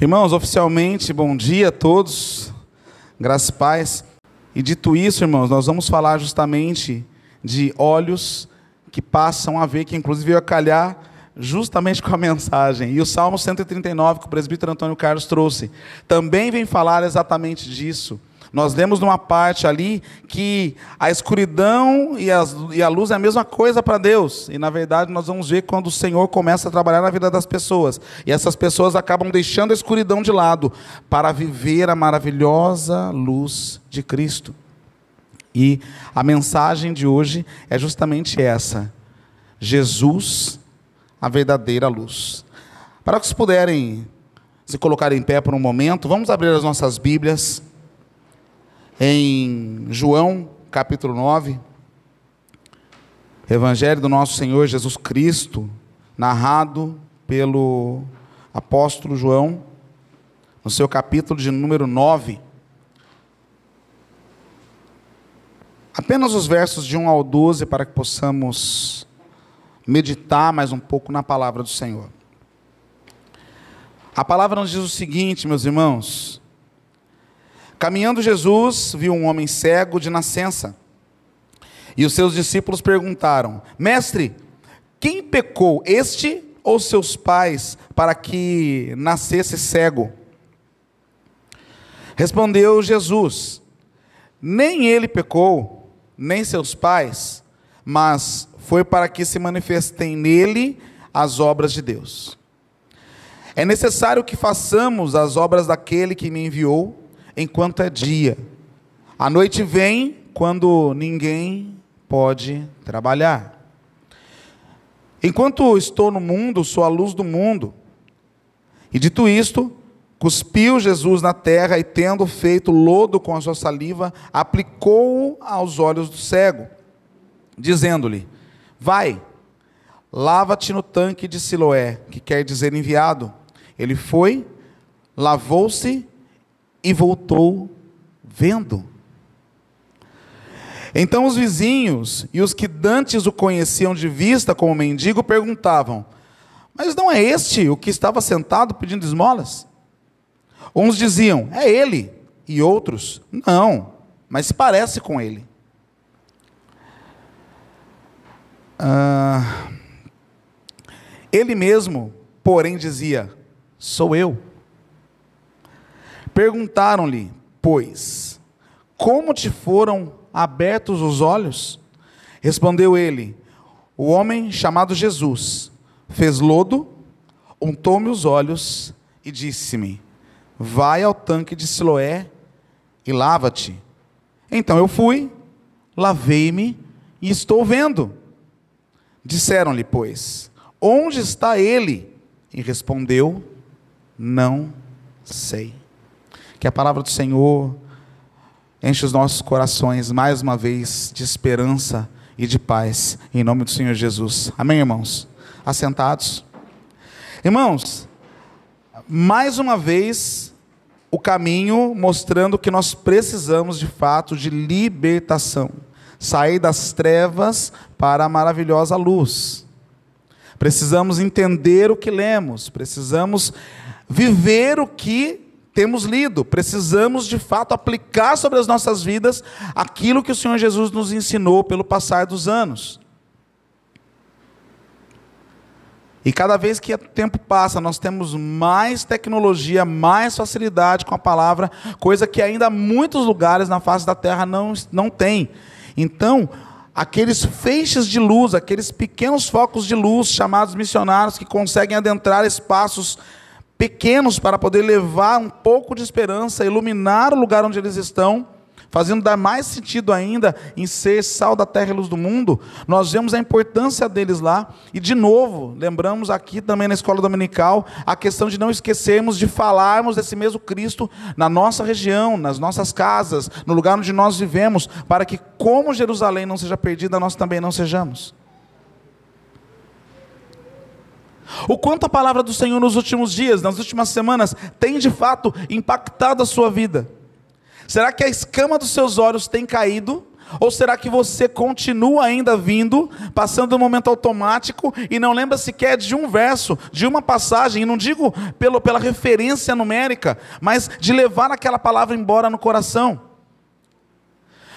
Irmãos, oficialmente, bom dia a todos, graças e paz. E dito isso, irmãos, nós vamos falar justamente de olhos que passam a ver, que inclusive veio calhar justamente com a mensagem. E o Salmo 139, que o presbítero Antônio Carlos trouxe, também vem falar exatamente disso. Nós lemos numa parte ali que a escuridão e, as, e a luz é a mesma coisa para Deus. E na verdade nós vamos ver quando o Senhor começa a trabalhar na vida das pessoas. E essas pessoas acabam deixando a escuridão de lado para viver a maravilhosa luz de Cristo. E a mensagem de hoje é justamente essa: Jesus, a verdadeira luz. Para que vocês puderem se colocar em pé por um momento, vamos abrir as nossas Bíblias em João, capítulo 9, Evangelho do nosso Senhor Jesus Cristo, narrado pelo apóstolo João, no seu capítulo de número 9. Apenas os versos de 1 ao 12 para que possamos meditar mais um pouco na palavra do Senhor. A palavra nos diz o seguinte, meus irmãos: Caminhando Jesus, viu um homem cego de nascença. E os seus discípulos perguntaram: Mestre, quem pecou, este ou seus pais, para que nascesse cego? Respondeu Jesus: Nem ele pecou, nem seus pais, mas foi para que se manifestem nele as obras de Deus. É necessário que façamos as obras daquele que me enviou enquanto é dia. A noite vem quando ninguém pode trabalhar. Enquanto estou no mundo, sou a luz do mundo. E dito isto, cuspiu Jesus na terra e, tendo feito lodo com a sua saliva, aplicou-o aos olhos do cego, dizendo-lhe: Vai, lava-te no tanque de Siloé, que quer dizer enviado. Ele foi, lavou-se e voltou vendo. Então os vizinhos e os que dantes o conheciam de vista como mendigo perguntavam: Mas não é este o que estava sentado pedindo esmolas? Uns diziam: É ele. E outros: Não, mas se parece com ele. Ah, ele mesmo, porém, dizia: Sou eu. Perguntaram-lhe, pois, como te foram abertos os olhos? Respondeu ele: O homem chamado Jesus fez lodo, untou-me os olhos e disse-me: Vai ao tanque de Siloé e lava-te. Então eu fui, lavei-me e estou vendo. Disseram-lhe, pois, onde está ele? E respondeu: Não sei. Que a palavra do Senhor enche os nossos corações mais uma vez de esperança e de paz, em nome do Senhor Jesus. Amém, irmãos? Assentados. Irmãos, mais uma vez, o caminho mostrando que nós precisamos de fato de libertação, sair das trevas para a maravilhosa luz. Precisamos entender o que lemos, precisamos viver o que temos lido, precisamos de fato aplicar sobre as nossas vidas aquilo que o Senhor Jesus nos ensinou pelo passar dos anos. E cada vez que o tempo passa, nós temos mais tecnologia, mais facilidade com a palavra, coisa que ainda muitos lugares na face da terra não, não tem. Então, aqueles feixes de luz, aqueles pequenos focos de luz chamados missionários que conseguem adentrar espaços pequenos para poder levar um pouco de esperança, iluminar o lugar onde eles estão, fazendo dar mais sentido ainda em ser sal da terra e luz do mundo, nós vemos a importância deles lá. E de novo, lembramos aqui também na escola dominical a questão de não esquecermos de falarmos desse mesmo Cristo na nossa região, nas nossas casas, no lugar onde nós vivemos, para que como Jerusalém não seja perdida, nós também não sejamos. O quanto a palavra do Senhor nos últimos dias, nas últimas semanas, tem de fato impactado a sua vida? Será que a escama dos seus olhos tem caído Ou será que você continua ainda vindo, passando um momento automático e não lembra sequer de um verso, de uma passagem, e não digo pelo, pela referência numérica, mas de levar aquela palavra embora no coração?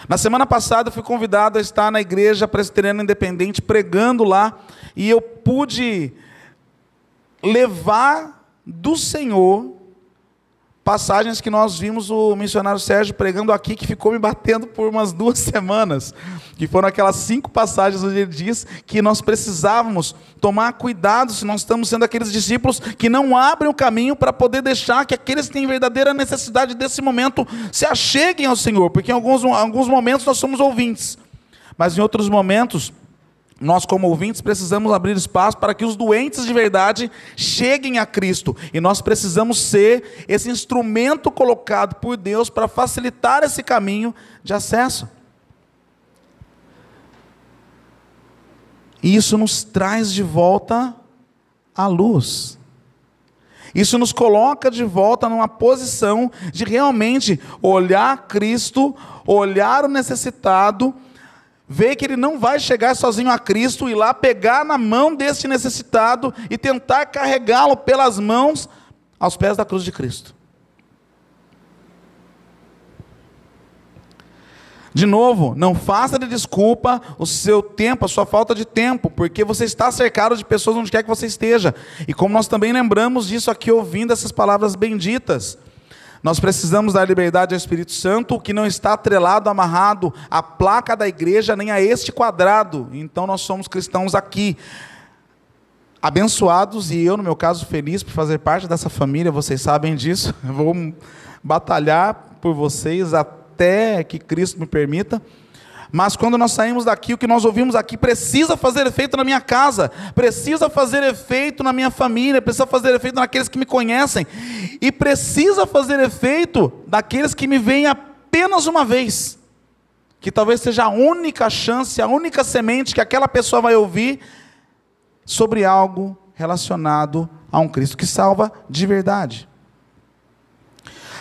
Na semana passada eu fui convidado a estar na igreja presbiteriana independente, pregando lá, e eu pude levar do Senhor passagens que nós vimos o missionário Sérgio pregando aqui, que ficou me batendo por umas duas semanas, que foram aquelas cinco passagens onde ele diz que nós precisávamos tomar cuidado se nós estamos sendo aqueles discípulos que não abrem o caminho para poder deixar que aqueles que têm verdadeira necessidade desse momento se acheguem ao Senhor, porque em alguns, alguns momentos nós somos ouvintes, mas em outros momentos nós, como ouvintes, precisamos abrir espaço para que os doentes de verdade cheguem a Cristo. E nós precisamos ser esse instrumento colocado por Deus para facilitar esse caminho de acesso. E isso nos traz de volta à luz. Isso nos coloca de volta numa posição de realmente olhar Cristo, olhar o necessitado vê que ele não vai chegar sozinho a Cristo e lá pegar na mão desse necessitado e tentar carregá-lo pelas mãos aos pés da cruz de Cristo. De novo, não faça de desculpa o seu tempo, a sua falta de tempo, porque você está cercado de pessoas onde quer que você esteja. E como nós também lembramos disso aqui ouvindo essas palavras benditas, nós precisamos dar liberdade ao Espírito Santo, que não está atrelado, amarrado à placa da igreja, nem a este quadrado. Então nós somos cristãos aqui, abençoados, e eu, no meu caso, feliz por fazer parte dessa família, vocês sabem disso. Eu vou batalhar por vocês até que Cristo me permita. Mas quando nós saímos daqui, o que nós ouvimos aqui precisa fazer efeito na minha casa, precisa fazer efeito na minha família, precisa fazer efeito naqueles que me conhecem, e precisa fazer efeito daqueles que me veem apenas uma vez. Que talvez seja a única chance, a única semente que aquela pessoa vai ouvir sobre algo relacionado a um Cristo que salva de verdade.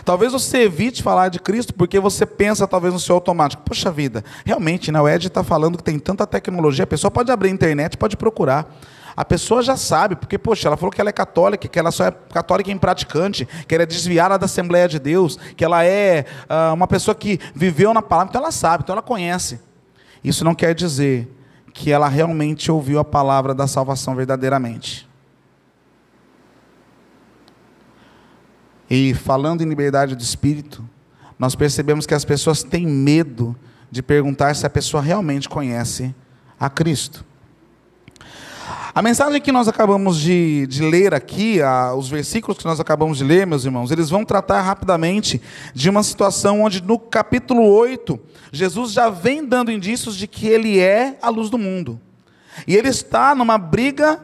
Talvez você evite falar de Cristo porque você pensa talvez no seu automático. Poxa vida, realmente, né, o Ed está falando que tem tanta tecnologia, a pessoa pode abrir a internet, pode procurar. A pessoa já sabe, porque, poxa, ela falou que ela é católica, que ela só é católica em praticante, que ela é desviada da Assembleia de Deus, que ela é uh, uma pessoa que viveu na palavra, então ela sabe, então ela conhece. Isso não quer dizer que ela realmente ouviu a palavra da salvação verdadeiramente. E falando em liberdade de espírito, nós percebemos que as pessoas têm medo de perguntar se a pessoa realmente conhece a Cristo. A mensagem que nós acabamos de, de ler aqui, a, os versículos que nós acabamos de ler, meus irmãos, eles vão tratar rapidamente de uma situação onde no capítulo 8, Jesus já vem dando indícios de que ele é a luz do mundo. E ele está numa briga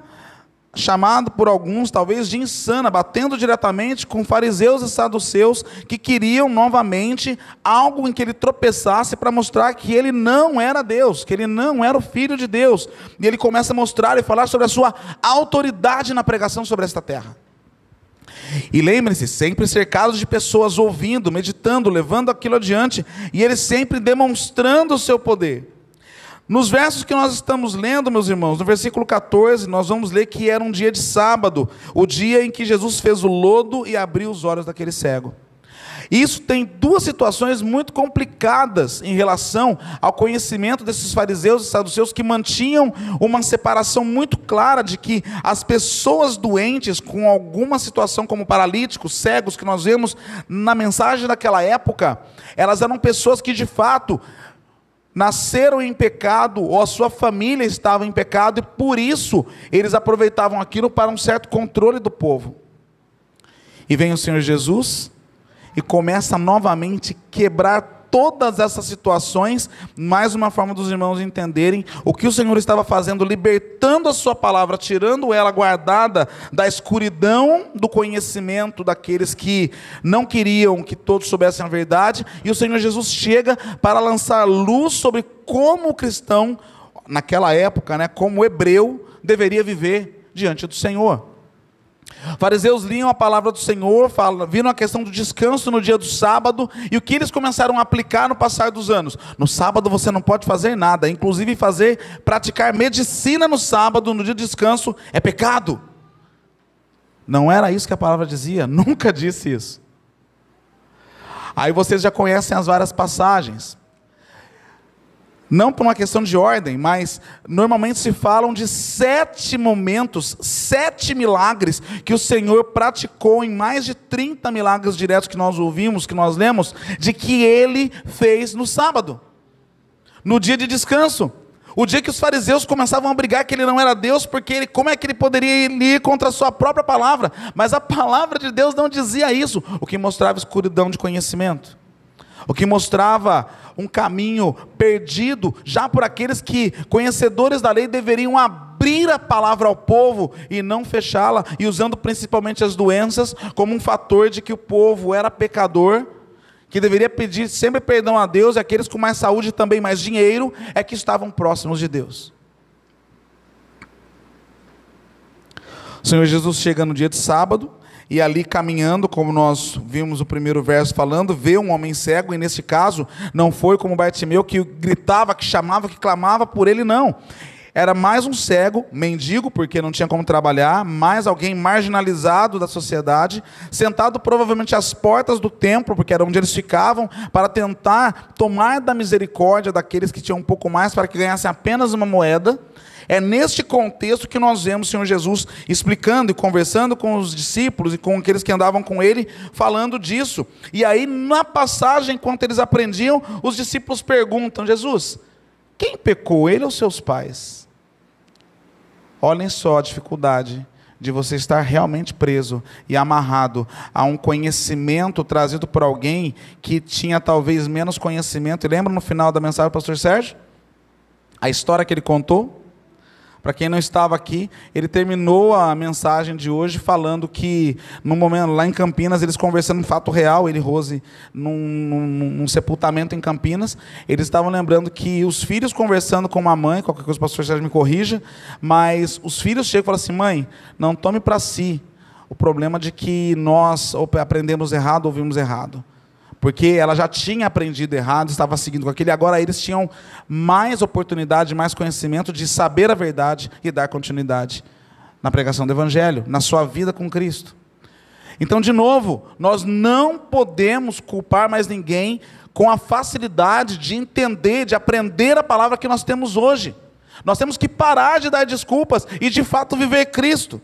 chamado por alguns talvez de insana, batendo diretamente com fariseus e saduceus que queriam novamente algo em que ele tropeçasse para mostrar que ele não era Deus, que ele não era o filho de Deus. E ele começa a mostrar e falar sobre a sua autoridade na pregação sobre esta terra. E lembre-se, sempre cercados de pessoas ouvindo, meditando, levando aquilo adiante, e ele sempre demonstrando o seu poder. Nos versos que nós estamos lendo, meus irmãos, no versículo 14, nós vamos ler que era um dia de sábado, o dia em que Jesus fez o lodo e abriu os olhos daquele cego. Isso tem duas situações muito complicadas em relação ao conhecimento desses fariseus e saduceus que mantinham uma separação muito clara de que as pessoas doentes com alguma situação como paralíticos, cegos que nós vemos na mensagem daquela época, elas eram pessoas que de fato nasceram em pecado, ou a sua família estava em pecado, e por isso eles aproveitavam aquilo para um certo controle do povo. E vem o Senhor Jesus e começa novamente quebrar todas essas situações, mais uma forma dos irmãos entenderem o que o Senhor estava fazendo, libertando a sua palavra, tirando ela guardada da escuridão do conhecimento daqueles que não queriam que todos soubessem a verdade, e o Senhor Jesus chega para lançar luz sobre como o cristão, naquela época, né, como o hebreu, deveria viver diante do Senhor. Fariseus liam a palavra do Senhor, viram a questão do descanso no dia do sábado, e o que eles começaram a aplicar no passar dos anos? No sábado você não pode fazer nada, inclusive fazer, praticar medicina no sábado, no dia de descanso, é pecado. Não era isso que a palavra dizia, nunca disse isso. Aí vocês já conhecem as várias passagens. Não por uma questão de ordem, mas normalmente se falam de sete momentos, sete milagres que o Senhor praticou em mais de 30 milagres diretos que nós ouvimos, que nós lemos, de que ele fez no sábado, no dia de descanso. O dia que os fariseus começavam a brigar que ele não era Deus, porque ele, como é que ele poderia ir contra a sua própria palavra? Mas a palavra de Deus não dizia isso, o que mostrava escuridão de conhecimento o que mostrava um caminho perdido já por aqueles que, conhecedores da lei, deveriam abrir a palavra ao povo e não fechá-la, e usando principalmente as doenças como um fator de que o povo era pecador, que deveria pedir sempre perdão a Deus, e aqueles com mais saúde e também mais dinheiro é que estavam próximos de Deus. O Senhor Jesus chega no dia de sábado, e ali caminhando, como nós vimos o primeiro verso falando, vê um homem cego, e nesse caso não foi como Bartimeu que gritava, que chamava, que clamava por ele, não. Era mais um cego, mendigo, porque não tinha como trabalhar, mais alguém marginalizado da sociedade, sentado provavelmente às portas do templo, porque era onde eles ficavam, para tentar tomar da misericórdia daqueles que tinham um pouco mais, para que ganhassem apenas uma moeda. É neste contexto que nós vemos o Senhor Jesus explicando e conversando com os discípulos e com aqueles que andavam com ele, falando disso. E aí, na passagem, enquanto eles aprendiam, os discípulos perguntam: Jesus, quem pecou, ele ou seus pais? Olhem só a dificuldade de você estar realmente preso e amarrado a um conhecimento trazido por alguém que tinha talvez menos conhecimento. E lembra no final da mensagem do pastor Sérgio? A história que ele contou? Para quem não estava aqui, ele terminou a mensagem de hoje falando que, no momento, lá em Campinas, eles conversando um fato real, ele e Rose, num, num, num, sepultamento em Campinas, eles estavam lembrando que os filhos conversando com uma mãe, qualquer coisa o pastor Sérgio me corrija, mas os filhos chegam e falam assim: mãe, não tome para si o problema de que nós aprendemos errado, ouvimos errado porque ela já tinha aprendido errado, estava seguindo com aquele, agora eles tinham mais oportunidade, mais conhecimento de saber a verdade e dar continuidade na pregação do Evangelho, na sua vida com Cristo. Então, de novo, nós não podemos culpar mais ninguém com a facilidade de entender, de aprender a palavra que nós temos hoje. Nós temos que parar de dar desculpas e de fato viver Cristo.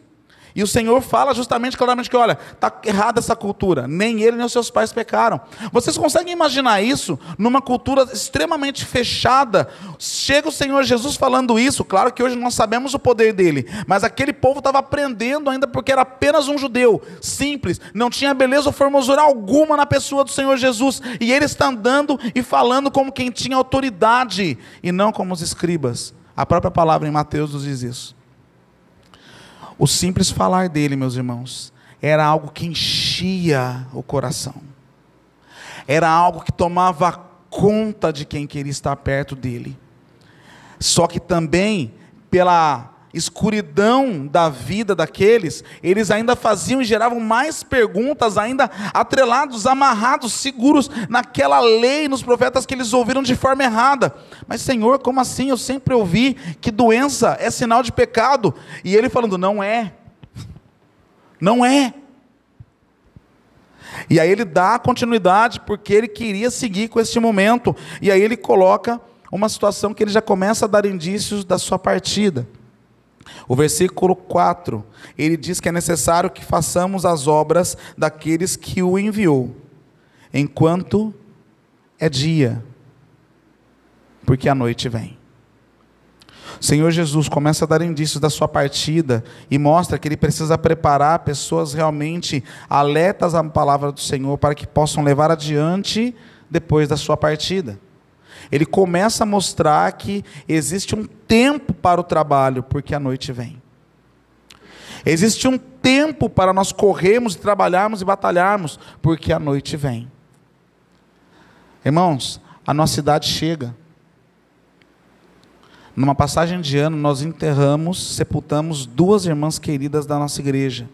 E o Senhor fala justamente claramente que, olha, está errada essa cultura. Nem ele nem os seus pais pecaram. Vocês conseguem imaginar isso numa cultura extremamente fechada? Chega o Senhor Jesus falando isso. Claro que hoje nós sabemos o poder dele, mas aquele povo estava aprendendo ainda porque era apenas um judeu, simples, não tinha beleza ou formosura alguma na pessoa do Senhor Jesus. E ele está andando e falando como quem tinha autoridade e não como os escribas. A própria palavra em Mateus nos diz isso. O simples falar dele, meus irmãos, era algo que enchia o coração. Era algo que tomava conta de quem queria estar perto dele. Só que também, pela escuridão da vida daqueles, eles ainda faziam e geravam mais perguntas, ainda atrelados, amarrados, seguros naquela lei, nos profetas que eles ouviram de forma errada. Mas, Senhor, como assim? Eu sempre ouvi que doença é sinal de pecado. E ele falando: não é. Não é. E aí ele dá continuidade porque ele queria seguir com este momento. E aí ele coloca uma situação que ele já começa a dar indícios da sua partida. O versículo 4, ele diz que é necessário que façamos as obras daqueles que o enviou, enquanto é dia, porque a noite vem. O Senhor Jesus começa a dar indícios da sua partida e mostra que ele precisa preparar pessoas realmente alertas à palavra do Senhor para que possam levar adiante depois da sua partida ele começa a mostrar que existe um tempo para o trabalho, porque a noite vem. Existe um tempo para nós corrermos, trabalharmos e batalharmos, porque a noite vem. Irmãos, a nossa idade chega. Numa passagem de ano, nós enterramos, sepultamos duas irmãs queridas da nossa igreja.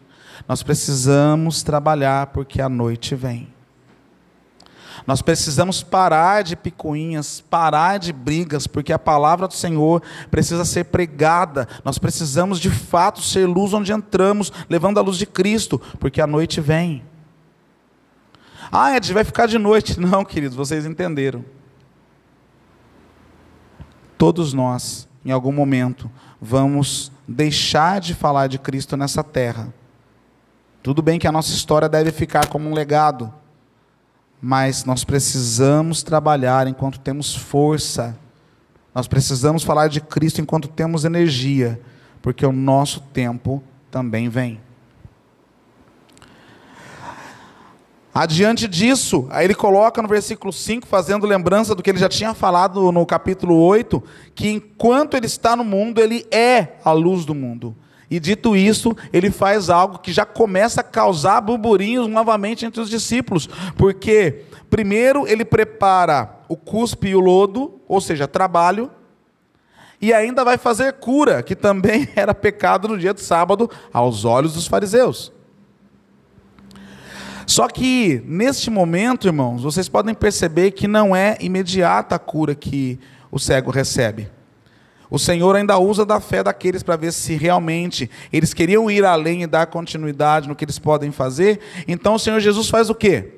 Nós precisamos trabalhar porque a noite vem. Nós precisamos parar de picuinhas, parar de brigas, porque a palavra do Senhor precisa ser pregada. Nós precisamos de fato ser luz onde entramos, levando a luz de Cristo, porque a noite vem. Ah, Ed, vai ficar de noite. Não, queridos, vocês entenderam. Todos nós, em algum momento, vamos deixar de falar de Cristo nessa terra. Tudo bem que a nossa história deve ficar como um legado, mas nós precisamos trabalhar enquanto temos força. Nós precisamos falar de Cristo enquanto temos energia, porque o nosso tempo também vem. Adiante disso, aí ele coloca no versículo 5, fazendo lembrança do que ele já tinha falado no capítulo 8, que enquanto ele está no mundo, ele é a luz do mundo. E dito isso, ele faz algo que já começa a causar burburinhos novamente entre os discípulos, porque primeiro ele prepara o cuspe e o lodo, ou seja, trabalho, e ainda vai fazer cura, que também era pecado no dia de sábado aos olhos dos fariseus. Só que neste momento, irmãos, vocês podem perceber que não é imediata a cura que o cego recebe. O Senhor ainda usa da fé daqueles para ver se realmente eles queriam ir além e dar continuidade no que eles podem fazer. Então o Senhor Jesus faz o quê?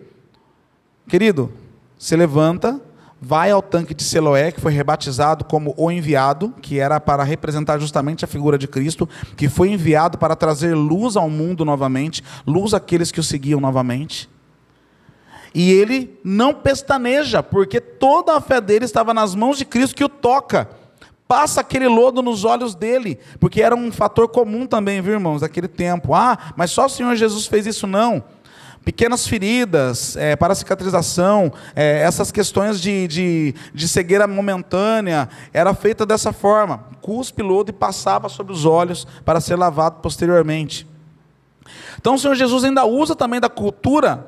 Querido, se levanta, vai ao tanque de Siloé, que foi rebatizado como o enviado, que era para representar justamente a figura de Cristo, que foi enviado para trazer luz ao mundo novamente, luz àqueles que o seguiam novamente. E ele não pestaneja, porque toda a fé dele estava nas mãos de Cristo que o toca passa aquele lodo nos olhos dele, porque era um fator comum também, viu, irmãos, daquele tempo. Ah, mas só o Senhor Jesus fez isso, não. Pequenas feridas é, para cicatrização, é, essas questões de, de, de cegueira momentânea, era feita dessa forma: cuspe lodo e passava sobre os olhos para ser lavado posteriormente. Então o Senhor Jesus ainda usa também da cultura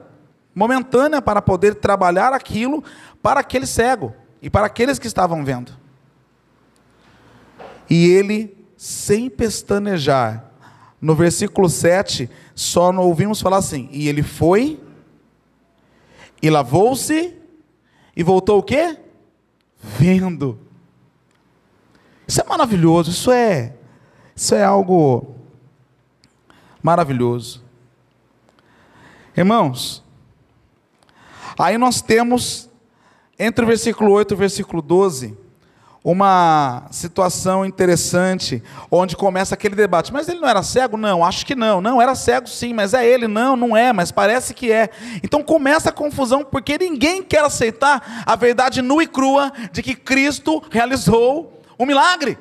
momentânea para poder trabalhar aquilo para aquele cego e para aqueles que estavam vendo. E ele, sem pestanejar, no versículo 7, só não ouvimos falar assim, e ele foi, e lavou-se, e voltou o quê? Vendo. Isso é maravilhoso, isso é, isso é algo maravilhoso. Irmãos, aí nós temos, entre o versículo 8 e o versículo 12, uma situação interessante, onde começa aquele debate. Mas ele não era cego? Não, acho que não. Não, era cego sim, mas é ele? Não, não é, mas parece que é. Então começa a confusão, porque ninguém quer aceitar a verdade nua e crua de que Cristo realizou um milagre.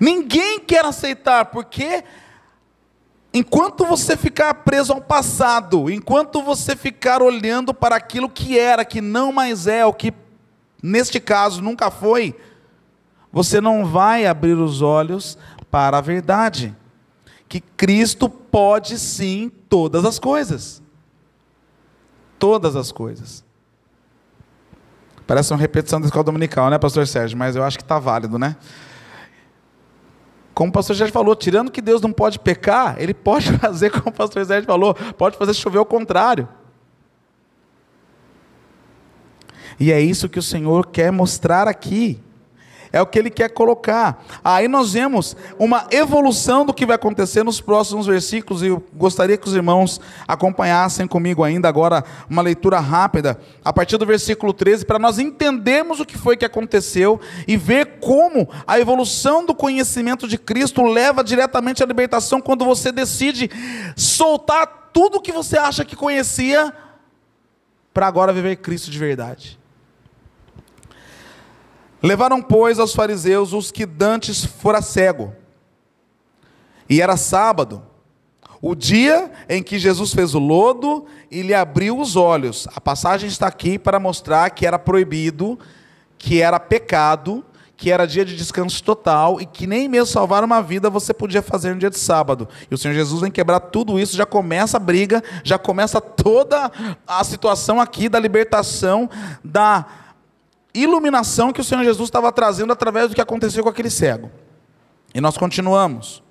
Ninguém quer aceitar, porque enquanto você ficar preso ao passado, enquanto você ficar olhando para aquilo que era, que não mais é, o que neste caso nunca foi, você não vai abrir os olhos para a verdade. Que Cristo pode sim todas as coisas. Todas as coisas. Parece uma repetição da escola dominical, né, pastor Sérgio? Mas eu acho que está válido, né? Como o pastor Sérgio falou, tirando que Deus não pode pecar, ele pode fazer, como o pastor Sérgio falou, pode fazer chover o contrário. E é isso que o Senhor quer mostrar aqui. É o que ele quer colocar. Aí nós vemos uma evolução do que vai acontecer nos próximos versículos, e eu gostaria que os irmãos acompanhassem comigo ainda agora uma leitura rápida, a partir do versículo 13, para nós entendermos o que foi que aconteceu e ver como a evolução do conhecimento de Cristo leva diretamente à libertação quando você decide soltar tudo o que você acha que conhecia para agora viver Cristo de verdade. Levaram, pois, aos fariseus os que dantes fora cego. E era sábado, o dia em que Jesus fez o lodo e lhe abriu os olhos. A passagem está aqui para mostrar que era proibido, que era pecado, que era dia de descanso total e que nem mesmo salvar uma vida você podia fazer no dia de sábado. E o Senhor Jesus vem quebrar tudo isso, já começa a briga, já começa toda a situação aqui da libertação da iluminação que o Senhor Jesus estava trazendo através do que aconteceu com aquele cego. E nós continuamos.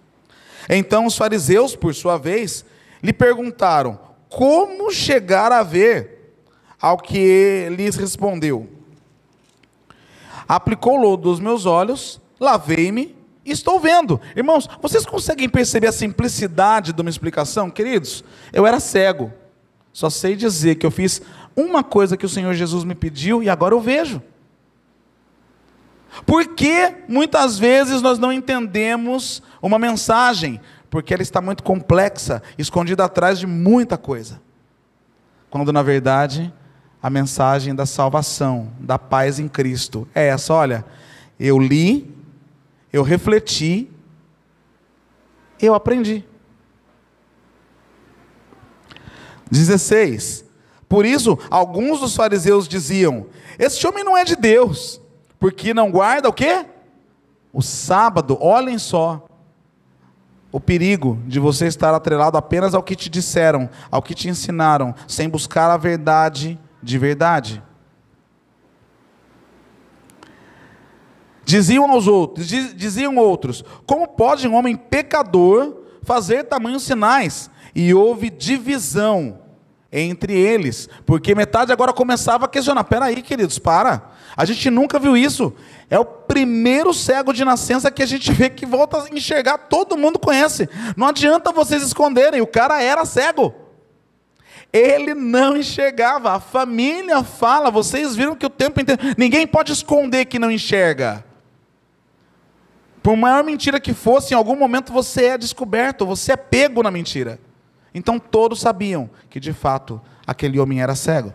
Então os fariseus, por sua vez, lhe perguntaram: Como chegar a ver? Ao que lhes respondeu: Aplicou lodo dos meus olhos, lavei-me e estou vendo. Irmãos, vocês conseguem perceber a simplicidade de uma explicação? Queridos, eu era cego. Só sei dizer que eu fiz uma coisa que o Senhor Jesus me pediu e agora eu vejo. Por que muitas vezes nós não entendemos uma mensagem? Porque ela está muito complexa, escondida atrás de muita coisa. Quando na verdade a mensagem da salvação, da paz em Cristo é essa: olha, eu li, eu refleti, eu aprendi. 16. Por isso, alguns dos fariseus diziam: Este homem não é de Deus porque não guarda o quê? O sábado. Olhem só o perigo de você estar atrelado apenas ao que te disseram, ao que te ensinaram, sem buscar a verdade de verdade. Diziam aos outros, diziam outros: Como pode um homem pecador fazer tamanhos sinais? E houve divisão entre eles, porque metade agora começava a questionar: peraí, queridos, para. A gente nunca viu isso. É o primeiro cego de nascença que a gente vê que volta a enxergar, todo mundo conhece. Não adianta vocês esconderem, o cara era cego. Ele não enxergava. A família fala, vocês viram que o tempo inteiro. Ninguém pode esconder que não enxerga. Por maior mentira que fosse, em algum momento você é descoberto, você é pego na mentira. Então todos sabiam que de fato aquele homem era cego.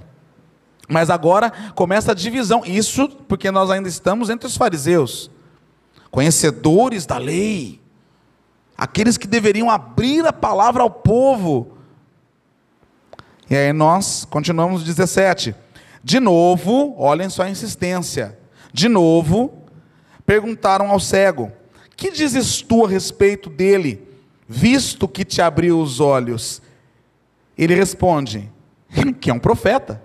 Mas agora começa a divisão. Isso porque nós ainda estamos entre os fariseus, conhecedores da lei, aqueles que deveriam abrir a palavra ao povo. E aí nós continuamos 17. De novo, olhem só a insistência. De novo, perguntaram ao cego: Que dizes tu a respeito dele, visto que te abriu os olhos? Ele responde: Que é um profeta.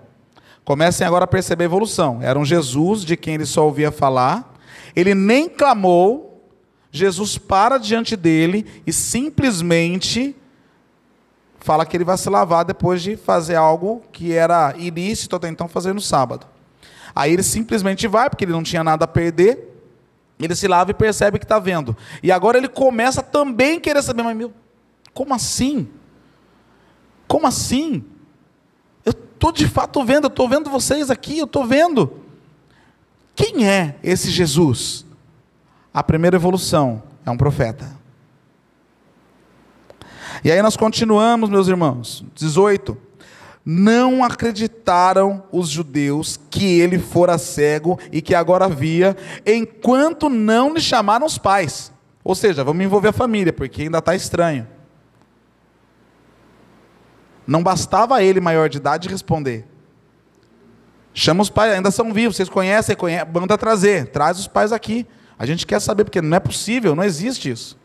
Comecem agora a perceber a evolução. Era um Jesus de quem ele só ouvia falar. Ele nem clamou. Jesus para diante dele e simplesmente fala que ele vai se lavar depois de fazer algo que era ilícito até então fazer no sábado. Aí ele simplesmente vai, porque ele não tinha nada a perder. Ele se lava e percebe que está vendo. E agora ele começa também a querer saber, mas meu, como assim? Como assim? estou de fato vendo, eu estou vendo vocês aqui, eu estou vendo. Quem é esse Jesus? A primeira evolução é um profeta. E aí nós continuamos, meus irmãos. 18. Não acreditaram os judeus que ele fora cego e que agora via, enquanto não lhe chamaram os pais. Ou seja, vamos envolver a família, porque ainda está estranho. Não bastava ele, maior de idade, responder. Chama os pais, ainda são vivos, vocês conhecem, conhecem, manda trazer, traz os pais aqui. A gente quer saber, porque não é possível, não existe isso.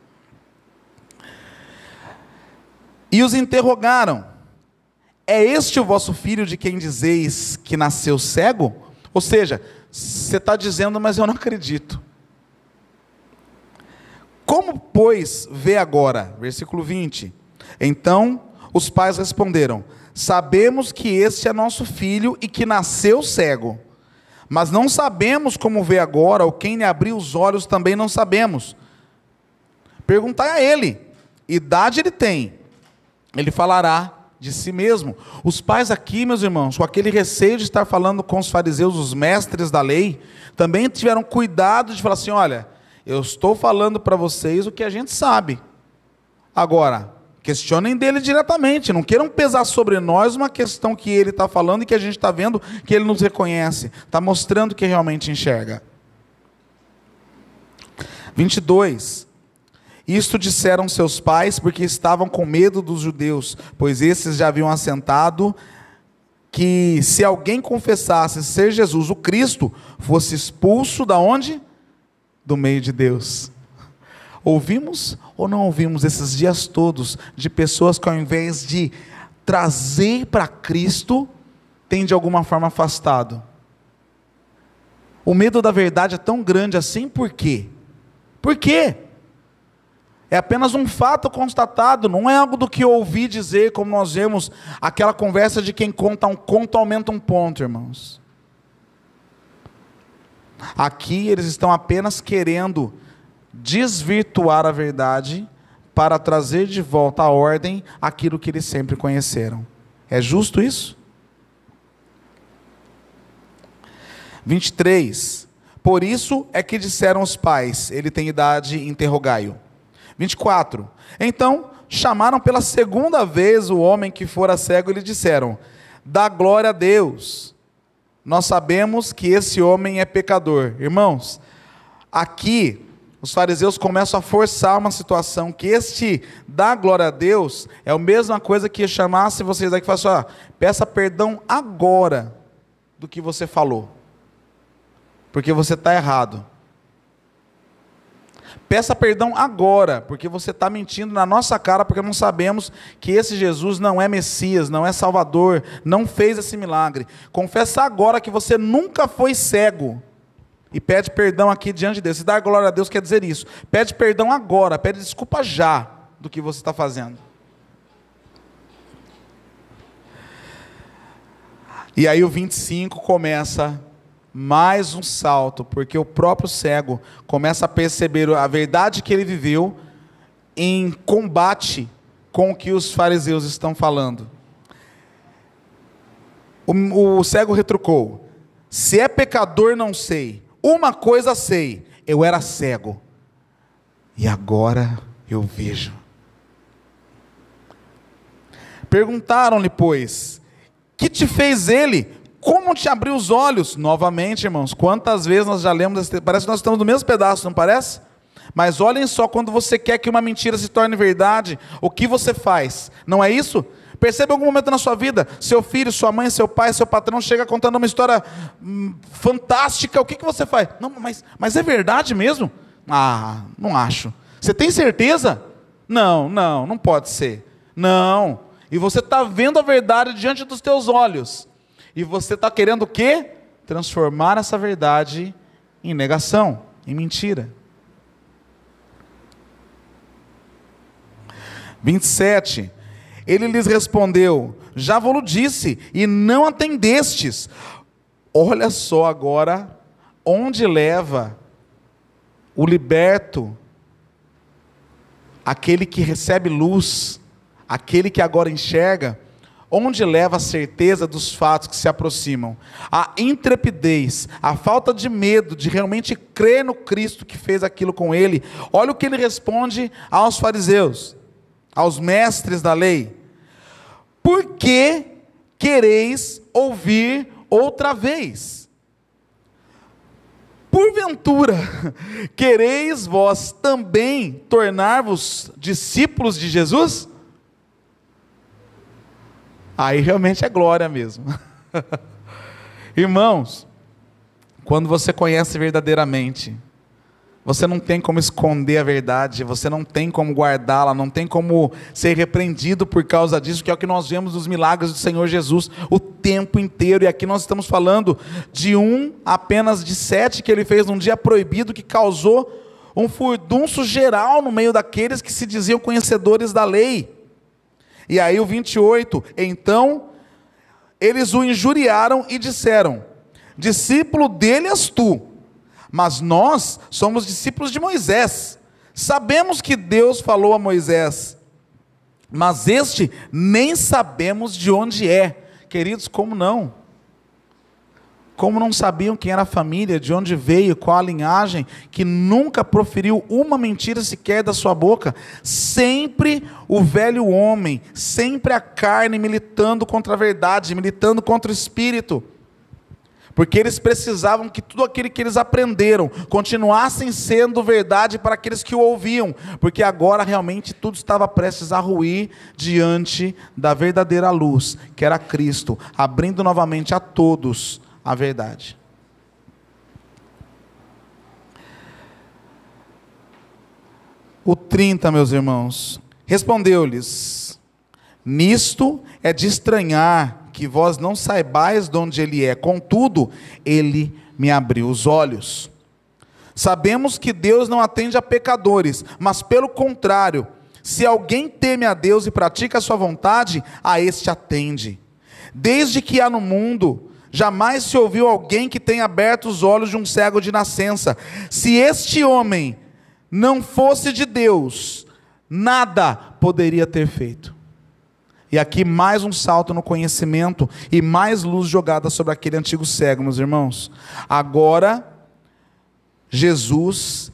E os interrogaram: É este o vosso filho de quem dizeis que nasceu cego? Ou seja, você está dizendo, mas eu não acredito. Como, pois, vê agora? Versículo 20. Então os pais responderam: Sabemos que este é nosso filho e que nasceu cego. Mas não sabemos como vê agora, ou quem lhe abriu os olhos também não sabemos. Perguntai a ele: idade ele tem? Ele falará de si mesmo. Os pais aqui, meus irmãos, com aquele receio de estar falando com os fariseus, os mestres da lei, também tiveram cuidado de falar assim: olha, eu estou falando para vocês o que a gente sabe. Agora, Questionem dele diretamente, não queiram pesar sobre nós uma questão que ele está falando e que a gente está vendo que ele nos reconhece, está mostrando que realmente enxerga. 22. Isto disseram seus pais porque estavam com medo dos judeus, pois esses já haviam assentado que se alguém confessasse ser Jesus o Cristo, fosse expulso da onde? Do meio de Deus. Ouvimos ou não ouvimos esses dias todos de pessoas que, ao invés de trazer para Cristo, tem de alguma forma afastado? O medo da verdade é tão grande assim, por quê? Por quê? É apenas um fato constatado, não é algo do que ouvi dizer, como nós vemos aquela conversa de quem conta um conto aumenta um ponto, irmãos. Aqui eles estão apenas querendo desvirtuar a verdade para trazer de volta à ordem aquilo que eles sempre conheceram. É justo isso? 23. Por isso é que disseram os pais: Ele tem idade, interrogai-o. 24. Então chamaram pela segunda vez o homem que fora cego e lhe disseram: Dá glória a Deus. Nós sabemos que esse homem é pecador. Irmãos, aqui os fariseus começam a forçar uma situação que este dá glória a Deus é a mesma coisa que chamasse vocês daqui e falasse, ó, peça perdão agora do que você falou. Porque você está errado. Peça perdão agora, porque você está mentindo na nossa cara, porque não sabemos que esse Jesus não é Messias, não é Salvador, não fez esse milagre. Confessa agora que você nunca foi cego. E pede perdão aqui diante de Deus. Se dar glória a Deus quer dizer isso. Pede perdão agora, pede desculpa já do que você está fazendo. E aí o 25 começa mais um salto, porque o próprio cego começa a perceber a verdade que ele viveu em combate com o que os fariseus estão falando. O, o cego retrucou: Se é pecador, não sei. Uma coisa sei: eu era cego, e agora eu vejo. Perguntaram-lhe, pois, que te fez ele? Como te abriu os olhos? Novamente, irmãos, quantas vezes nós já lemos, parece que nós estamos no mesmo pedaço, não parece? Mas olhem só, quando você quer que uma mentira se torne verdade, o que você faz? Não é isso? Percebe algum momento na sua vida, seu filho, sua mãe, seu pai, seu patrão chega contando uma história hum, fantástica, o que, que você faz? Não, mas, mas é verdade mesmo? Ah, não acho. Você tem certeza? Não, não, não pode ser. Não. E você está vendo a verdade diante dos teus olhos. E você está querendo o quê? Transformar essa verdade em negação, em mentira. 27. Ele lhes respondeu: Já vos disse, e não atendestes. Olha só agora onde leva o liberto, aquele que recebe luz, aquele que agora enxerga Onde leva a certeza dos fatos que se aproximam? A intrepidez, a falta de medo de realmente crer no Cristo que fez aquilo com ele. Olha o que ele responde aos fariseus, aos mestres da lei. Por que quereis ouvir outra vez? Porventura, quereis vós também tornar-vos discípulos de Jesus? Aí realmente é glória mesmo. Irmãos, quando você conhece verdadeiramente, você não tem como esconder a verdade, você não tem como guardá-la, não tem como ser repreendido por causa disso, que é o que nós vemos nos milagres do Senhor Jesus o tempo inteiro. E aqui nós estamos falando de um apenas de sete que ele fez num dia proibido, que causou um furdunço geral no meio daqueles que se diziam conhecedores da lei. E aí o 28, então eles o injuriaram e disseram: Discípulo dele és tu, mas nós somos discípulos de Moisés. Sabemos que Deus falou a Moisés, mas este nem sabemos de onde é. Queridos, como não? Como não sabiam quem era a família, de onde veio, qual a linhagem, que nunca proferiu uma mentira sequer da sua boca, sempre o velho homem, sempre a carne militando contra a verdade, militando contra o espírito. Porque eles precisavam que tudo aquilo que eles aprenderam continuassem sendo verdade para aqueles que o ouviam, porque agora realmente tudo estava prestes a ruir diante da verdadeira luz, que era Cristo, abrindo novamente a todos a verdade. O 30, meus irmãos, respondeu-lhes: Nisto é de estranhar que vós não saibais de onde ele é, contudo, ele me abriu os olhos. Sabemos que Deus não atende a pecadores, mas pelo contrário, se alguém teme a Deus e pratica a sua vontade, a este atende. Desde que há no mundo, jamais se ouviu alguém que tenha aberto os olhos de um cego de nascença. Se este homem não fosse de Deus, nada poderia ter feito. E aqui mais um salto no conhecimento e mais luz jogada sobre aquele antigo cego, meus irmãos. Agora, Jesus,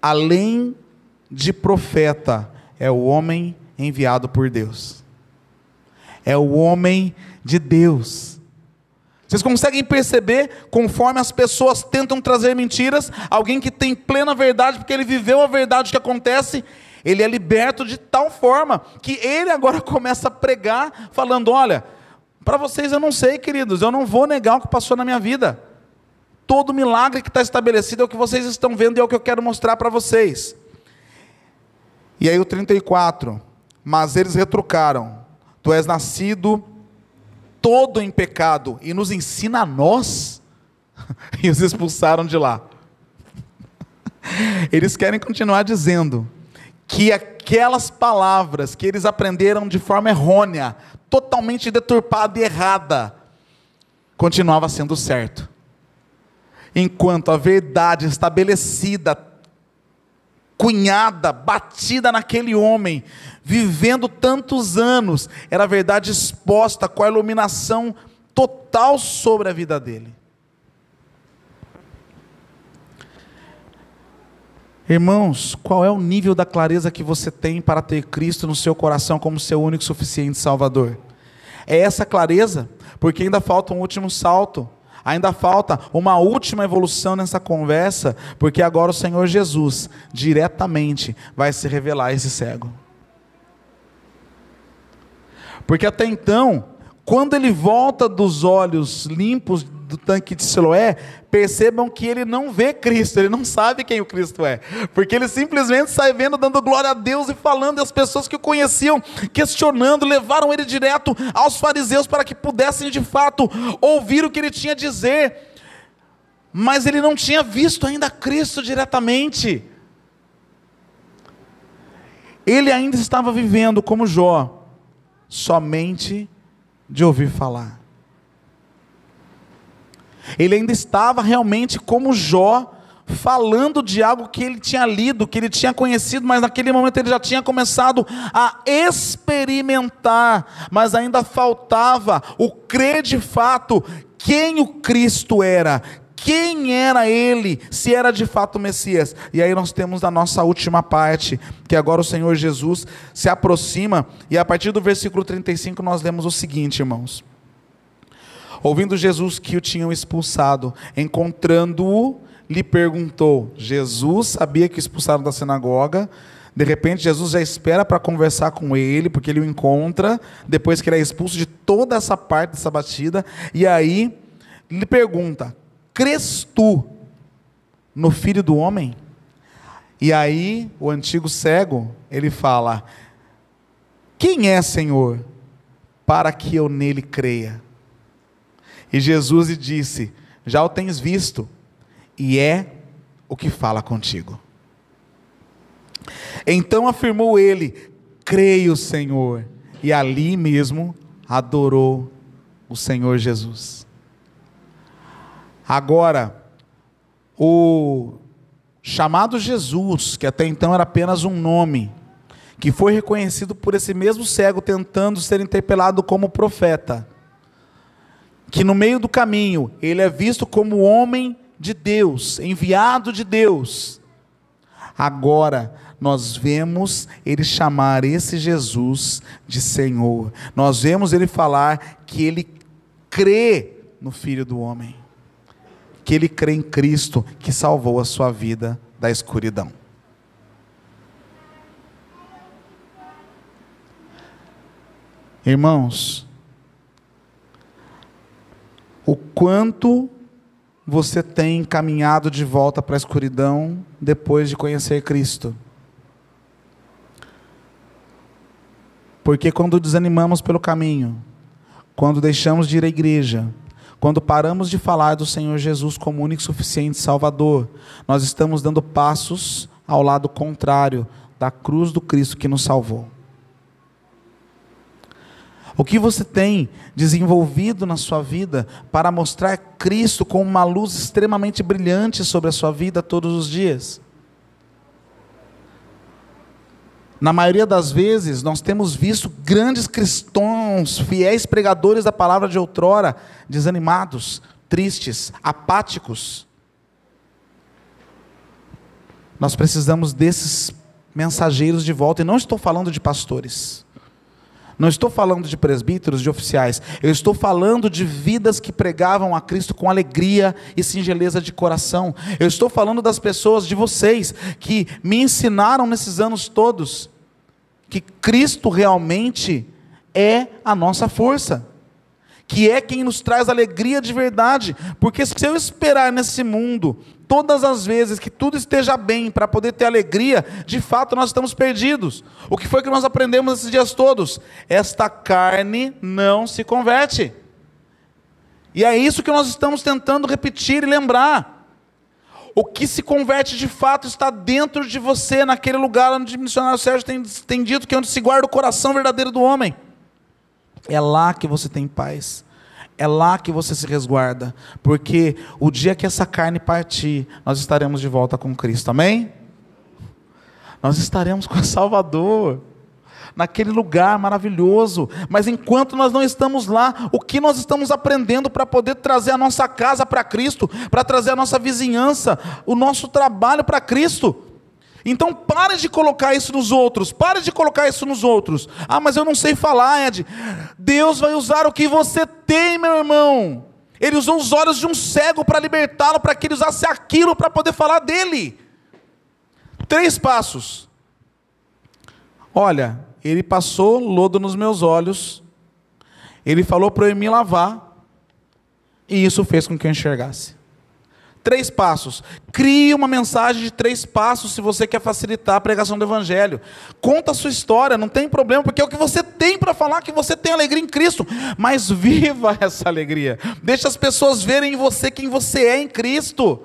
além de profeta, é o homem enviado por Deus. É o homem de Deus. Vocês conseguem perceber, conforme as pessoas tentam trazer mentiras, alguém que tem plena verdade, porque ele viveu a verdade que acontece, ele é liberto de tal forma que ele agora começa a pregar, falando: Olha, para vocês eu não sei, queridos, eu não vou negar o que passou na minha vida. Todo milagre que está estabelecido é o que vocês estão vendo e é o que eu quero mostrar para vocês. E aí o 34, mas eles retrucaram: Tu és nascido todo em pecado e nos ensina a nós? e os expulsaram de lá. Eles querem continuar dizendo que aquelas palavras que eles aprenderam de forma errônea, totalmente deturpada e errada, continuava sendo certo. Enquanto a verdade estabelecida, cunhada, batida naquele homem, vivendo tantos anos, era a verdade exposta com a iluminação total sobre a vida dele. Irmãos, qual é o nível da clareza que você tem para ter Cristo no seu coração como seu único e suficiente Salvador? É essa clareza? Porque ainda falta um último salto, ainda falta uma última evolução nessa conversa, porque agora o Senhor Jesus diretamente vai se revelar a esse cego. Porque até então, quando ele volta dos olhos limpos do tanque de Siloé, percebam que ele não vê Cristo, ele não sabe quem o Cristo é, porque ele simplesmente sai vendo, dando glória a Deus e falando, e as pessoas que o conheciam, questionando, levaram ele direto aos fariseus para que pudessem de fato ouvir o que ele tinha a dizer, mas ele não tinha visto ainda Cristo diretamente, ele ainda estava vivendo como Jó, somente de ouvir falar. Ele ainda estava realmente como Jó, falando de algo que ele tinha lido, que ele tinha conhecido, mas naquele momento ele já tinha começado a experimentar, mas ainda faltava o crer de fato quem o Cristo era, quem era ele, se era de fato o Messias. E aí nós temos a nossa última parte, que agora o Senhor Jesus se aproxima, e a partir do versículo 35 nós lemos o seguinte, irmãos. Ouvindo Jesus que o tinham expulsado, encontrando-o, lhe perguntou. Jesus sabia que expulsaram da sinagoga. De repente, Jesus já espera para conversar com ele, porque ele o encontra, depois que ele é expulso de toda essa parte dessa batida. E aí, lhe pergunta: Crês tu no filho do homem? E aí, o antigo cego, ele fala: Quem é, Senhor, para que eu nele creia? E Jesus lhe disse: Já o tens visto, e é o que fala contigo. Então afirmou ele: Creio, Senhor. E ali mesmo adorou o Senhor Jesus. Agora, o chamado Jesus, que até então era apenas um nome, que foi reconhecido por esse mesmo cego tentando ser interpelado como profeta, que no meio do caminho ele é visto como homem de Deus, enviado de Deus. Agora nós vemos ele chamar esse Jesus de Senhor. Nós vemos ele falar que ele crê no Filho do Homem, que ele crê em Cristo que salvou a sua vida da escuridão. Irmãos, o quanto você tem caminhado de volta para a escuridão depois de conhecer Cristo. Porque quando desanimamos pelo caminho, quando deixamos de ir à igreja, Quando paramos de falar do Senhor Jesus como único e suficiente Salvador, nós estamos dando passos ao lado contrário da cruz do Cristo que nos salvou. O que você tem desenvolvido na sua vida para mostrar Cristo com uma luz extremamente brilhante sobre a sua vida todos os dias? Na maioria das vezes, nós temos visto grandes cristãos, fiéis pregadores da palavra de outrora, desanimados, tristes, apáticos. Nós precisamos desses mensageiros de volta, e não estou falando de pastores. Não estou falando de presbíteros, de oficiais. Eu estou falando de vidas que pregavam a Cristo com alegria e singeleza de coração. Eu estou falando das pessoas, de vocês, que me ensinaram nesses anos todos que Cristo realmente é a nossa força. Que é quem nos traz alegria de verdade. Porque se eu esperar nesse mundo todas as vezes que tudo esteja bem para poder ter alegria, de fato nós estamos perdidos. O que foi que nós aprendemos esses dias todos? Esta carne não se converte. E é isso que nós estamos tentando repetir e lembrar. O que se converte de fato está dentro de você, naquele lugar onde o missionário Sérgio tem, tem dito que é onde se guarda o coração verdadeiro do homem. É lá que você tem paz. É lá que você se resguarda, porque o dia que essa carne partir, nós estaremos de volta com Cristo, amém? Nós estaremos com o Salvador, naquele lugar maravilhoso, mas enquanto nós não estamos lá, o que nós estamos aprendendo para poder trazer a nossa casa para Cristo, para trazer a nossa vizinhança, o nosso trabalho para Cristo? Então pare de colocar isso nos outros, pare de colocar isso nos outros. Ah, mas eu não sei falar, Ed. Deus vai usar o que você tem, meu irmão. Ele usou os olhos de um cego para libertá-lo, para que ele usasse aquilo para poder falar dele. Três passos. Olha, ele passou lodo nos meus olhos, ele falou para eu me lavar, e isso fez com que eu enxergasse. Três passos. Crie uma mensagem de três passos se você quer facilitar a pregação do Evangelho. Conta a sua história, não tem problema, porque é o que você tem para falar, que você tem alegria em Cristo. Mas viva essa alegria. Deixa as pessoas verem em você quem você é em Cristo.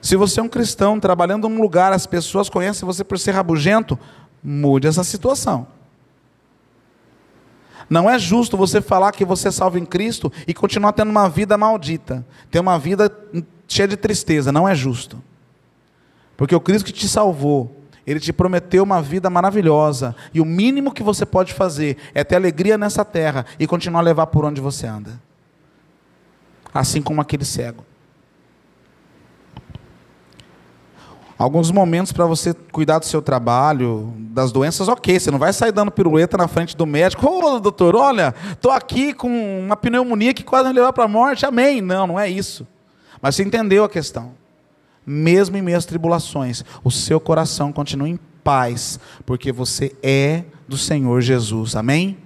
Se você é um cristão trabalhando num lugar, as pessoas conhecem você por ser rabugento, mude essa situação. Não é justo você falar que você é salvo em Cristo e continuar tendo uma vida maldita, ter uma vida cheia de tristeza. Não é justo. Porque o Cristo que te salvou, ele te prometeu uma vida maravilhosa. E o mínimo que você pode fazer é ter alegria nessa terra e continuar a levar por onde você anda. Assim como aquele cego. Alguns momentos para você cuidar do seu trabalho, das doenças, ok. Você não vai sair dando pirueta na frente do médico. Ô, oh, doutor, olha, estou aqui com uma pneumonia que quase me levou para a morte. Amém. Não, não é isso. Mas você entendeu a questão. Mesmo em meio às tribulações, o seu coração continua em paz, porque você é do Senhor Jesus. Amém?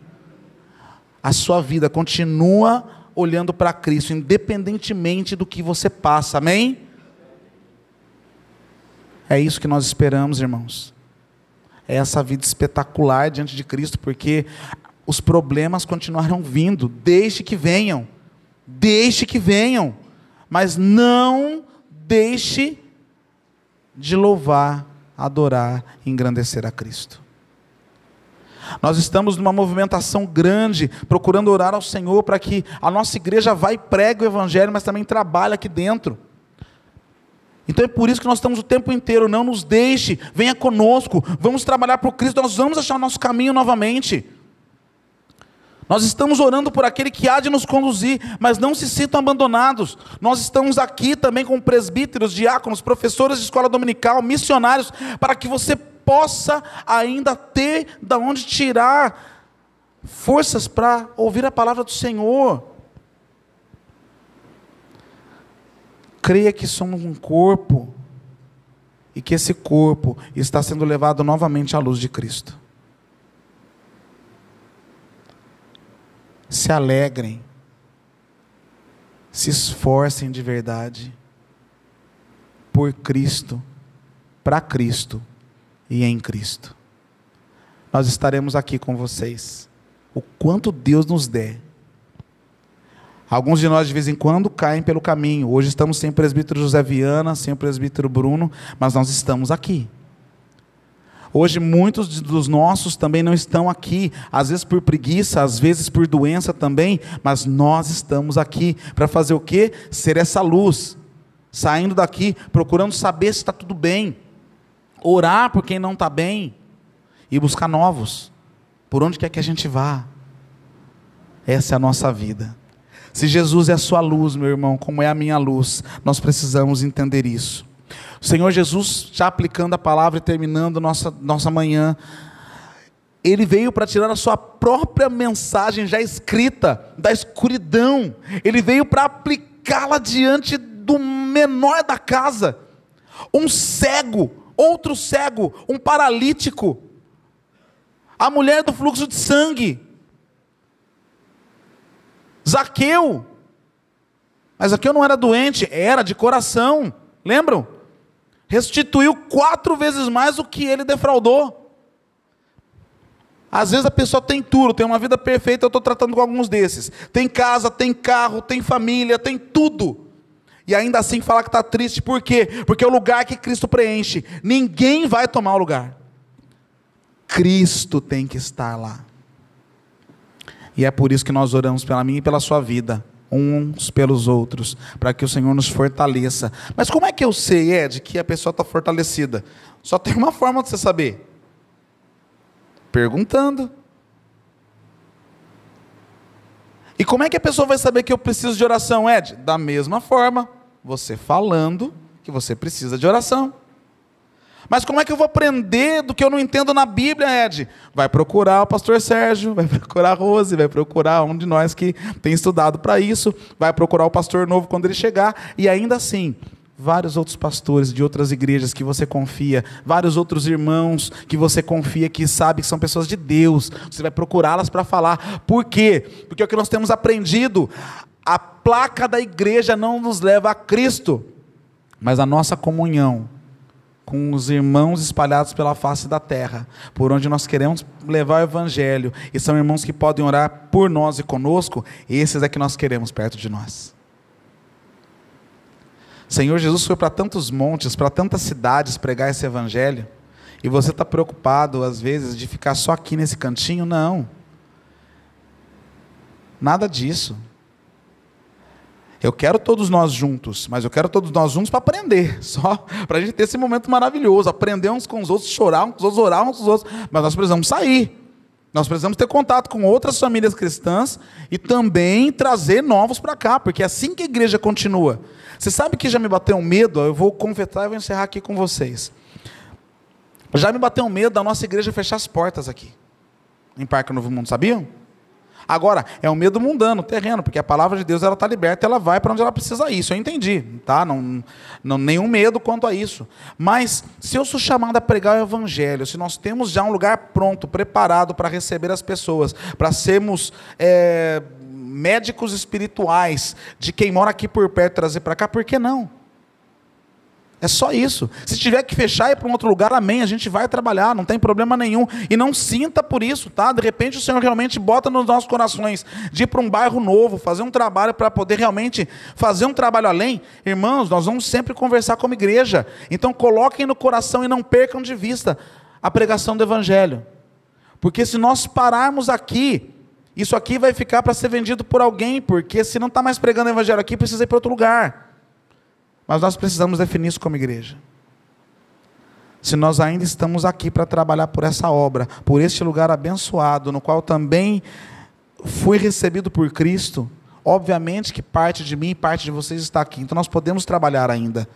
A sua vida continua olhando para Cristo, independentemente do que você passa. Amém? É isso que nós esperamos, irmãos. É essa vida espetacular diante de Cristo, porque os problemas continuarão vindo, deixe que venham. Deixe que venham. Mas não deixe de louvar, adorar e engrandecer a Cristo. Nós estamos numa movimentação grande, procurando orar ao Senhor para que a nossa igreja vá e pregue o Evangelho, mas também trabalhe aqui dentro. Então é por isso que nós estamos o tempo inteiro, não nos deixe, venha conosco, vamos trabalhar por Cristo, nós vamos achar o nosso caminho novamente. Nós estamos orando por aquele que há de nos conduzir, mas não se sintam abandonados. Nós estamos aqui também com presbíteros, diáconos, professores de escola dominical, missionários, para que você possa ainda ter da onde tirar forças para ouvir a palavra do Senhor. Creia que somos um corpo e que esse corpo está sendo levado novamente à luz de Cristo. Se alegrem, se esforcem de verdade por Cristo, para Cristo e em Cristo. Nós estaremos aqui com vocês. O quanto Deus nos der, Alguns de nós, de vez em quando, caem pelo caminho. Hoje estamos sem o presbítero José Viana, sem o presbítero Bruno, mas nós estamos aqui. Hoje, muitos dos nossos também não estão aqui, às vezes por preguiça, às vezes por doença também, mas nós estamos aqui para fazer o quê? Ser essa luz, saindo daqui, procurando saber se está tudo bem, orar por quem não está bem e buscar novos, por onde quer que a gente vá. Essa é a nossa vida. Se Jesus é a sua luz, meu irmão, como é a minha luz, nós precisamos entender isso. O Senhor Jesus, já aplicando a palavra e terminando nossa, nossa manhã, ele veio para tirar a sua própria mensagem já escrita da escuridão, ele veio para aplicá-la diante do menor da casa, um cego, outro cego, um paralítico, a mulher do fluxo de sangue, Zaqueu. Mas Zaqueu não era doente, era de coração. Lembram? Restituiu quatro vezes mais o que ele defraudou. Às vezes a pessoa tem tudo, tem uma vida perfeita, eu estou tratando com alguns desses. Tem casa, tem carro, tem família, tem tudo. E ainda assim fala que está triste, por quê? Porque é o lugar que Cristo preenche. Ninguém vai tomar o lugar. Cristo tem que estar lá. E é por isso que nós oramos pela minha e pela sua vida, uns pelos outros, para que o Senhor nos fortaleça. Mas como é que eu sei, Ed, que a pessoa está fortalecida? Só tem uma forma de você saber: perguntando. E como é que a pessoa vai saber que eu preciso de oração, Ed? Da mesma forma, você falando que você precisa de oração. Mas como é que eu vou aprender do que eu não entendo na Bíblia, Ed? Vai procurar o pastor Sérgio, vai procurar a Rose, vai procurar um de nós que tem estudado para isso, vai procurar o pastor novo quando ele chegar, e ainda assim, vários outros pastores de outras igrejas que você confia, vários outros irmãos que você confia, que sabe que são pessoas de Deus, você vai procurá-las para falar. Por quê? Porque é o que nós temos aprendido, a placa da igreja não nos leva a Cristo, mas a nossa comunhão com os irmãos espalhados pela face da terra, por onde nós queremos levar o evangelho, e são irmãos que podem orar por nós e conosco, esses é que nós queremos perto de nós. Senhor Jesus foi para tantos montes, para tantas cidades pregar esse evangelho, e você está preocupado, às vezes, de ficar só aqui nesse cantinho? Não. Nada disso. Eu quero todos nós juntos, mas eu quero todos nós juntos para aprender, só para a gente ter esse momento maravilhoso, aprender uns com os outros, chorar uns com os outros, orar uns com os outros, mas nós precisamos sair. Nós precisamos ter contato com outras famílias cristãs e também trazer novos para cá, porque é assim que a igreja continua. Você sabe que já me bateu um medo, eu vou confessar e vou encerrar aqui com vocês. Já me bateu um medo da nossa igreja fechar as portas aqui, em Parque Novo Mundo, sabiam? Agora, é um medo mundano, terreno, porque a palavra de Deus ela está liberta, ela vai para onde ela precisa ir. Isso eu entendi, tá? Não, não, nenhum medo quanto a isso. Mas se eu sou chamado a pregar o evangelho, se nós temos já um lugar pronto, preparado para receber as pessoas, para sermos é, médicos espirituais de quem mora aqui por perto trazer para cá, por que não? É só isso. Se tiver que fechar e ir para um outro lugar, amém. A gente vai trabalhar, não tem problema nenhum. E não sinta por isso, tá? De repente o Senhor realmente bota nos nossos corações de ir para um bairro novo, fazer um trabalho para poder realmente fazer um trabalho além. Irmãos, nós vamos sempre conversar como igreja. Então coloquem no coração e não percam de vista a pregação do Evangelho. Porque se nós pararmos aqui, isso aqui vai ficar para ser vendido por alguém, porque se não está mais pregando o Evangelho aqui, precisa ir para outro lugar. Mas nós precisamos definir isso como igreja. Se nós ainda estamos aqui para trabalhar por essa obra, por este lugar abençoado, no qual também fui recebido por Cristo, obviamente que parte de mim e parte de vocês está aqui. Então nós podemos trabalhar ainda.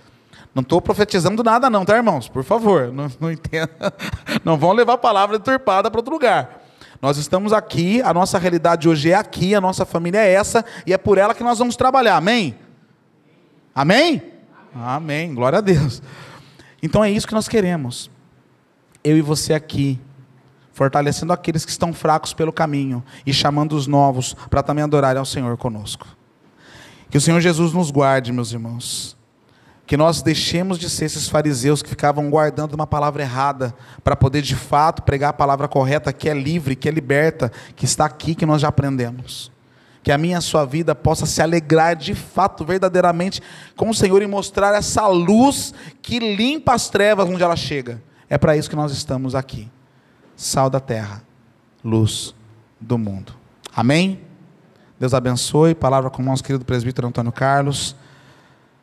Não estou profetizando nada, não, tá, irmãos? Por favor, não, não entenda. Não vão levar a palavra deturpada para outro lugar. Nós estamos aqui, a nossa realidade hoje é aqui, a nossa família é essa, e é por ela que nós vamos trabalhar, amém? Amém? Amém. Glória a Deus. Então é isso que nós queremos. Eu e você aqui, fortalecendo aqueles que estão fracos pelo caminho e chamando os novos para também adorarem ao Senhor conosco. Que o Senhor Jesus nos guarde, meus irmãos. Que nós deixemos de ser esses fariseus que ficavam guardando uma palavra errada para poder de fato pregar a palavra correta, que é livre, que é liberta, que está aqui, que nós já aprendemos. Que a minha a sua vida possa se alegrar de fato, verdadeiramente, com o Senhor e mostrar essa luz que limpa as trevas onde ela chega. É para isso que nós estamos aqui. Sal da terra, luz do mundo. Amém? Deus abençoe. Palavra com o nosso querido presbítero Antônio Carlos.